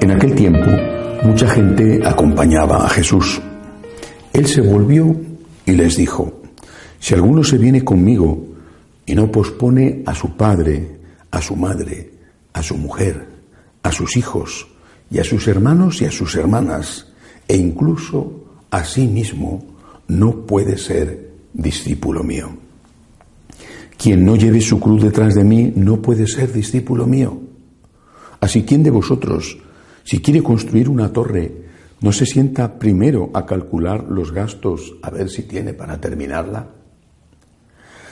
En aquel tiempo, mucha gente acompañaba a Jesús. Él se volvió y les dijo, si alguno se viene conmigo y no pospone a su padre, a su madre, a su mujer, a sus hijos y a sus hermanos y a sus hermanas, e incluso a sí mismo, no puede ser discípulo mío. Quien no lleve su cruz detrás de mí no puede ser discípulo mío. Así, ¿quién de vosotros, si quiere construir una torre, no se sienta primero a calcular los gastos a ver si tiene para terminarla?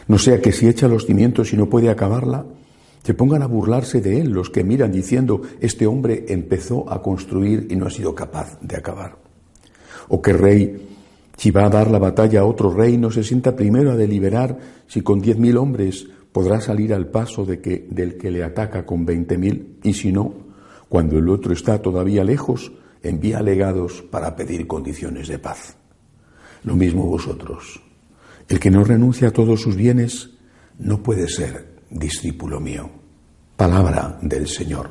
No sea que si echa los cimientos y no puede acabarla, se pongan a burlarse de él los que miran diciendo, este hombre empezó a construir y no ha sido capaz de acabar. O que rey si va a dar la batalla a otro rey, no se sienta primero a deliberar si con diez mil hombres podrá salir al paso de que, del que le ataca con veinte mil, y si no, cuando el otro está todavía lejos, envía legados para pedir condiciones de paz. Lo mismo vosotros. El que no renuncia a todos sus bienes no puede ser discípulo mío. Palabra del Señor.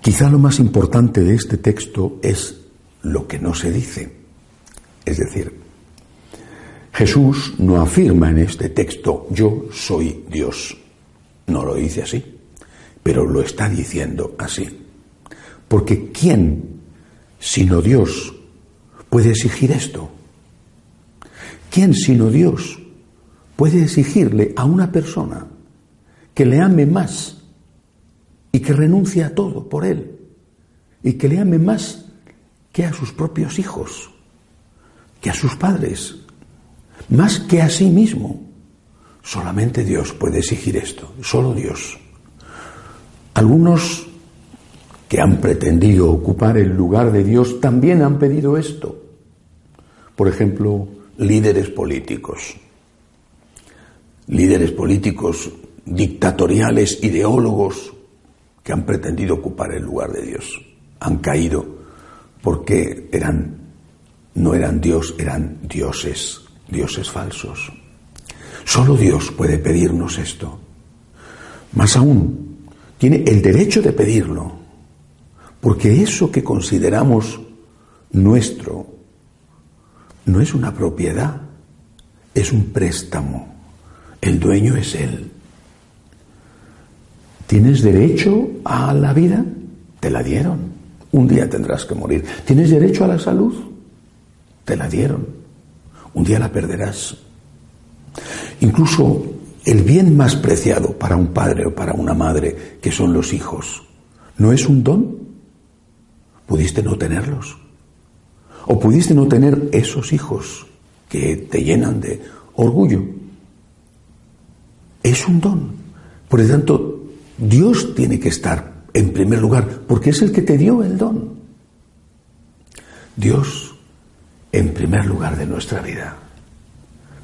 Quizá lo más importante de este texto es lo que no se dice. Es decir, Jesús no afirma en este texto, yo soy Dios. No lo dice así, pero lo está diciendo así. Porque ¿quién, sino Dios, puede exigir esto? ¿Quién, sino Dios, puede exigirle a una persona que le ame más y que renuncie a todo por él y que le ame más que a sus propios hijos, que a sus padres, más que a sí mismo. Solamente Dios puede exigir esto, solo Dios. Algunos que han pretendido ocupar el lugar de Dios también han pedido esto. Por ejemplo, líderes políticos. Líderes políticos dictatoriales, ideólogos, que han pretendido ocupar el lugar de Dios. Han caído porque eran, no eran Dios, eran dioses, dioses falsos. Solo Dios puede pedirnos esto. Más aún, tiene el derecho de pedirlo, porque eso que consideramos nuestro no es una propiedad, es un préstamo. El dueño es Él. ¿Tienes derecho a la vida? Te la dieron. Un día tendrás que morir. ¿Tienes derecho a la salud? Te la dieron. Un día la perderás. Incluso el bien más preciado para un padre o para una madre, que son los hijos, ¿no es un don? Pudiste no tenerlos. O pudiste no tener esos hijos que te llenan de orgullo. Es un don. Por lo tanto, Dios tiene que estar en primer lugar, porque es el que te dio el don. Dios en primer lugar de nuestra vida.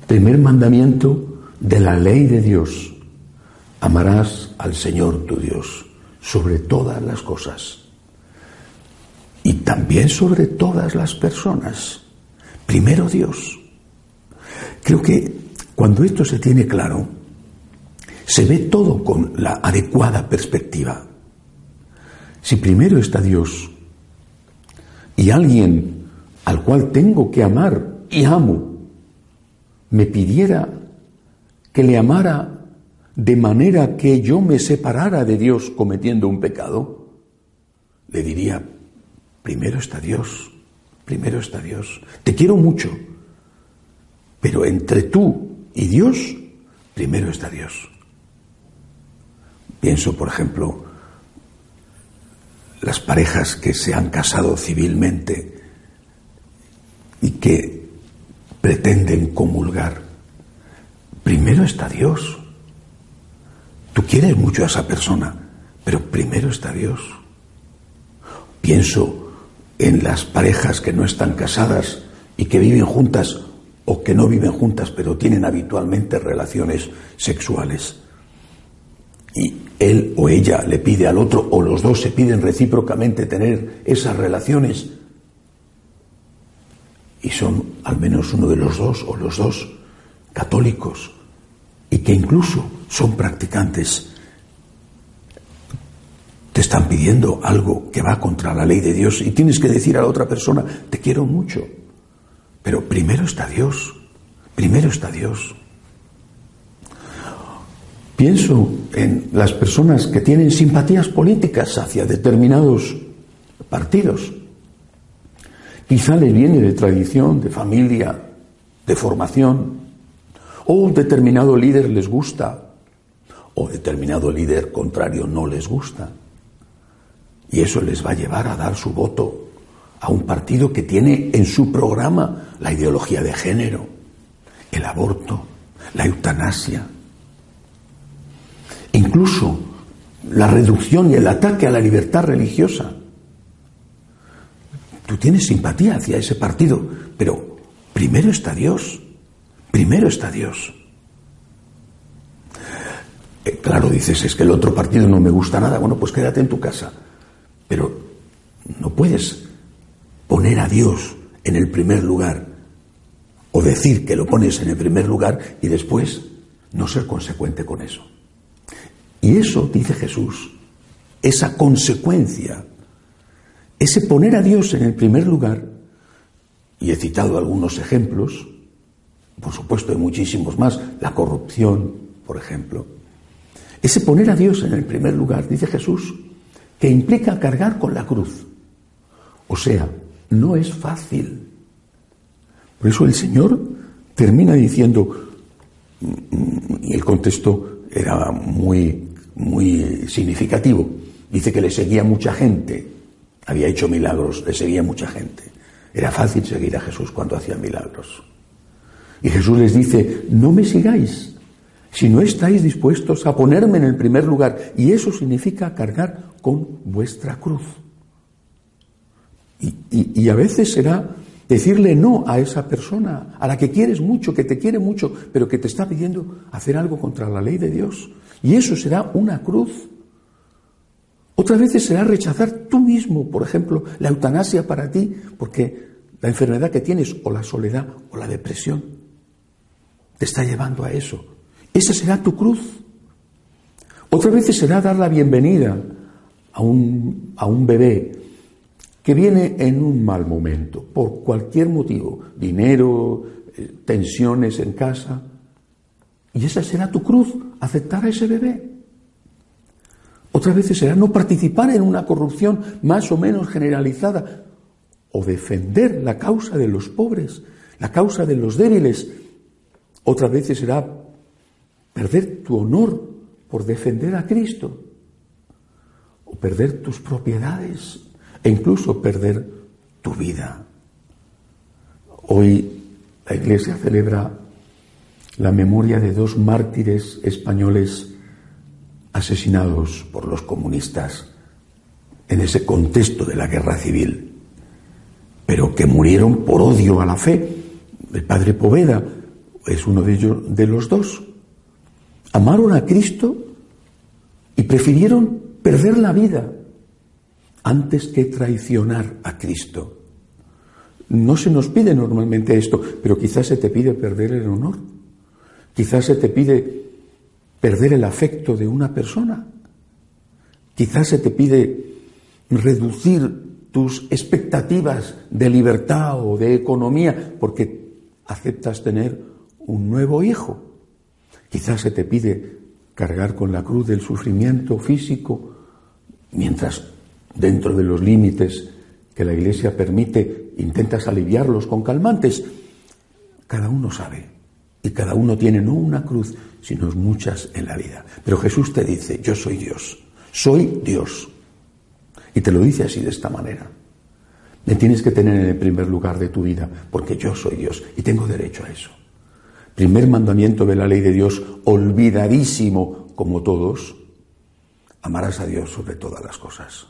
Primer mandamiento de la ley de Dios. Amarás al Señor tu Dios sobre todas las cosas y también sobre todas las personas. Primero Dios. Creo que cuando esto se tiene claro, se ve todo con la adecuada perspectiva. Si primero está Dios y alguien al cual tengo que amar y amo, me pidiera que le amara de manera que yo me separara de Dios cometiendo un pecado, le diría, primero está Dios, primero está Dios. Te quiero mucho, pero entre tú y Dios, primero está Dios. Pienso, por ejemplo, las parejas que se han casado civilmente y que pretenden comulgar. Primero está Dios. Tú quieres mucho a esa persona, pero primero está Dios. Pienso en las parejas que no están casadas y que viven juntas o que no viven juntas, pero tienen habitualmente relaciones sexuales. Y él o ella le pide al otro, o los dos se piden recíprocamente tener esas relaciones. Y son al menos uno de los dos o los dos católicos y que incluso son practicantes te están pidiendo algo que va contra la ley de Dios y tienes que decir a la otra persona, te quiero mucho. Pero primero está Dios, primero está Dios. Pienso en las personas que tienen simpatías políticas hacia determinados partidos. Quizá les viene de tradición, de familia, de formación, o determinado líder les gusta, o determinado líder contrario no les gusta. Y eso les va a llevar a dar su voto a un partido que tiene en su programa la ideología de género, el aborto, la eutanasia, incluso la reducción y el ataque a la libertad religiosa. Tú tienes simpatía hacia ese partido, pero primero está Dios, primero está Dios. Eh, claro, dices, es que el otro partido no me gusta nada. Bueno, pues quédate en tu casa. Pero no puedes poner a Dios en el primer lugar o decir que lo pones en el primer lugar y después no ser consecuente con eso. Y eso, dice Jesús, esa consecuencia, ese poner a Dios en el primer lugar, y he citado algunos ejemplos, por supuesto hay muchísimos más, la corrupción, por ejemplo, ese poner a Dios en el primer lugar, dice Jesús, que implica cargar con la cruz. O sea, no es fácil. Por eso el Señor termina diciendo, y el contexto era muy, muy significativo, dice que le seguía mucha gente, había hecho milagros, le seguía mucha gente. Era fácil seguir a Jesús cuando hacía milagros. Y Jesús les dice, no me sigáis, si no estáis dispuestos a ponerme en el primer lugar. Y eso significa cargar con vuestra cruz. Y, a veces será decirle no a esa persona, a la que quieres mucho, que te quiere mucho, pero que te está pidiendo hacer algo contra la ley de Dios. Y eso será una cruz. Otras veces será rechazar tú mismo, por ejemplo, la eutanasia para ti, porque la enfermedad que tienes, o la soledad, o la depresión, te está llevando a eso. Esa será tu cruz. Otra vez será dar la bienvenida a un, a un bebé que viene en un mal momento, por cualquier motivo, dinero, eh, tensiones en casa. Y esa será tu cruz, aceptar a ese bebé. Otras veces será no participar en una corrupción más o menos generalizada o defender la causa de los pobres, la causa de los débiles. Otras veces será perder tu honor por defender a Cristo, o perder tus propiedades, e incluso perder tu vida. Hoy la Iglesia celebra la memoria de dos mártires españoles asesinados por los comunistas en ese contexto de la guerra civil, pero que murieron por odio a la fe. El padre Poveda es uno de ellos, de los dos amaron a Cristo y prefirieron perder la vida antes que traicionar a Cristo. No se nos pide normalmente esto, pero quizás se te pide perder el honor, quizás se te pide perder el afecto de una persona, quizás se te pide reducir tus expectativas de libertad o de economía porque aceptas tener un nuevo hijo. Quizás se te pide cargar con la cruz del sufrimiento físico, mientras dentro de los límites que la Iglesia permite intentas aliviarlos con calmantes. Cada uno sabe y cada uno tiene no una cruz, sino muchas en la vida. Pero Jesús te dice, yo soy Dios, soy Dios. Y te lo dice así de esta manera. Me tienes que tener en el primer lugar de tu vida, porque yo soy Dios y tengo derecho a eso. Primer mandamiento de la ley de Dios, olvidadísimo como todos, amarás a Dios sobre todas las cosas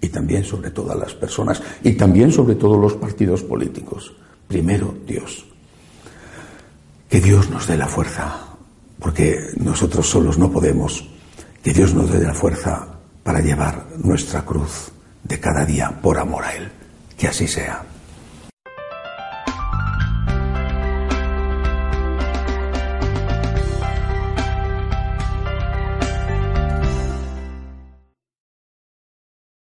y también sobre todas las personas y también sobre todos los partidos políticos. Primero Dios. Que Dios nos dé la fuerza, porque nosotros solos no podemos. Que Dios nos dé la fuerza para llevar nuestra cruz de cada día por amor a Él. Que así sea.